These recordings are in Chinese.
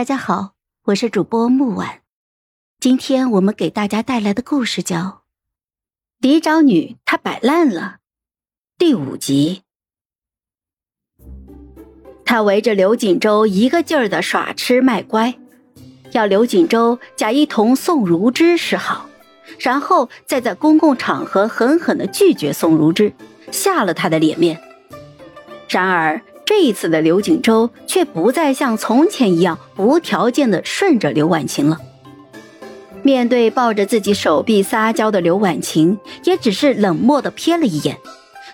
大家好，我是主播木婉，今天我们给大家带来的故事叫《嫡长女她摆烂了》第五集。他围着刘锦州一个劲儿的耍吃卖乖，要刘锦州假意同宋如之示好，然后再在公共场合狠狠的拒绝宋如之，下了他的脸面。然而。这一次的刘景洲却不再像从前一样无条件的顺着刘婉晴了。面对抱着自己手臂撒娇的刘婉晴，也只是冷漠的瞥了一眼，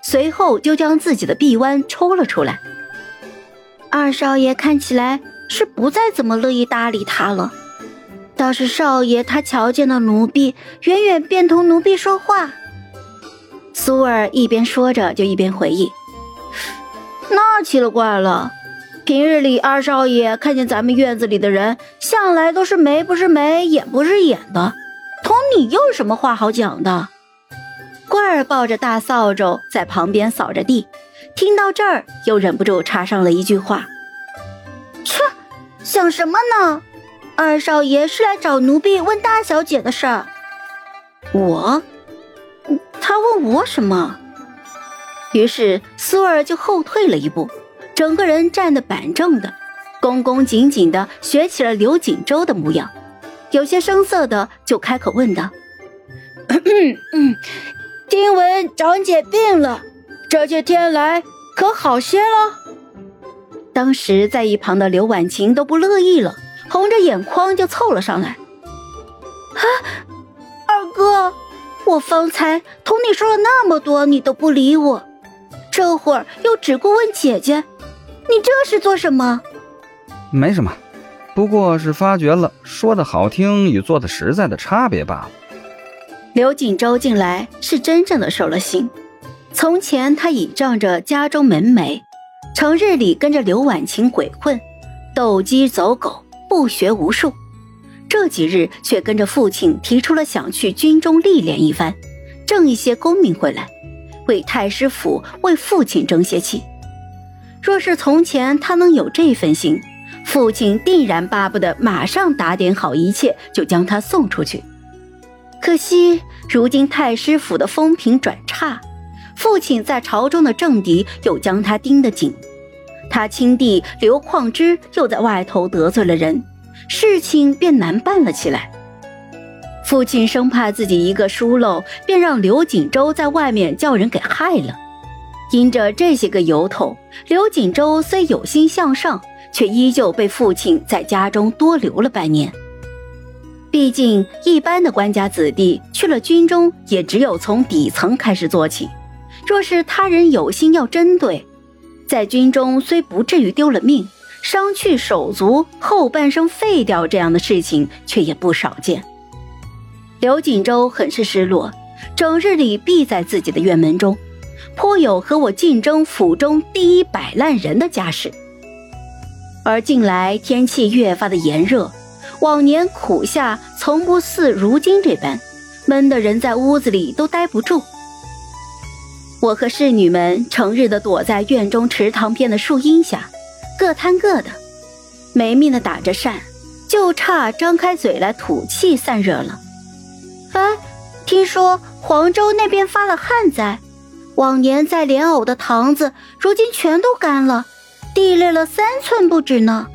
随后就将自己的臂弯抽了出来。二少爷看起来是不再怎么乐意搭理他了，倒是少爷他瞧见了奴婢，远远便同奴婢说话。苏儿一边说着，就一边回忆。那奇了怪了，平日里二少爷看见咱们院子里的人，向来都是眉不是眉，眼不是眼的，同你又有什么话好讲的？桂儿抱着大扫帚在旁边扫着地，听到这儿又忍不住插上了一句话：“切，想什么呢？二少爷是来找奴婢问大小姐的事儿。”我，他问我什么？于是苏儿就后退了一步，整个人站得板正的，恭恭敬敬的学起了刘锦州的模样，有些生涩的就开口问道：“听闻长姐病了，这些天来可好些了？”当时在一旁的刘婉晴都不乐意了，红着眼眶就凑了上来：“啊，二哥，我方才同你说了那么多，你都不理我。”这会儿又只顾问姐姐，你这是做什么？没什么，不过是发觉了说的好听与做的实在的差别罢了。刘锦州近来是真正的受了心。从前他倚仗着家中门楣，成日里跟着刘婉晴鬼混，斗鸡走狗，不学无术。这几日却跟着父亲提出了想去军中历练一番，挣一些功名回来。为太师府、为父亲争些气。若是从前他能有这份心，父亲定然巴不得马上打点好一切，就将他送出去。可惜如今太师府的风评转差，父亲在朝中的政敌又将他盯得紧，他亲弟刘况之又在外头得罪了人，事情便难办了起来。父亲生怕自己一个疏漏，便让刘锦州在外面叫人给害了。因着这些个由头，刘锦州虽有心向上，却依旧被父亲在家中多留了半年。毕竟一般的官家子弟去了军中，也只有从底层开始做起。若是他人有心要针对，在军中虽不至于丢了命，伤去手足，后半生废掉这样的事情却也不少见。刘锦州很是失落，整日里闭在自己的院门中，颇有和我竞争府中第一摆烂人的架势。而近来天气越发的炎热，往年苦夏从不似如今这般，闷得人在屋子里都待不住。我和侍女们成日的躲在院中池塘边的树荫下，各摊各的，没命的打着扇，就差张开嘴来吐气散热了。哎，听说黄州那边发了旱灾，往年在莲藕的塘子，如今全都干了，地裂了三寸不止呢。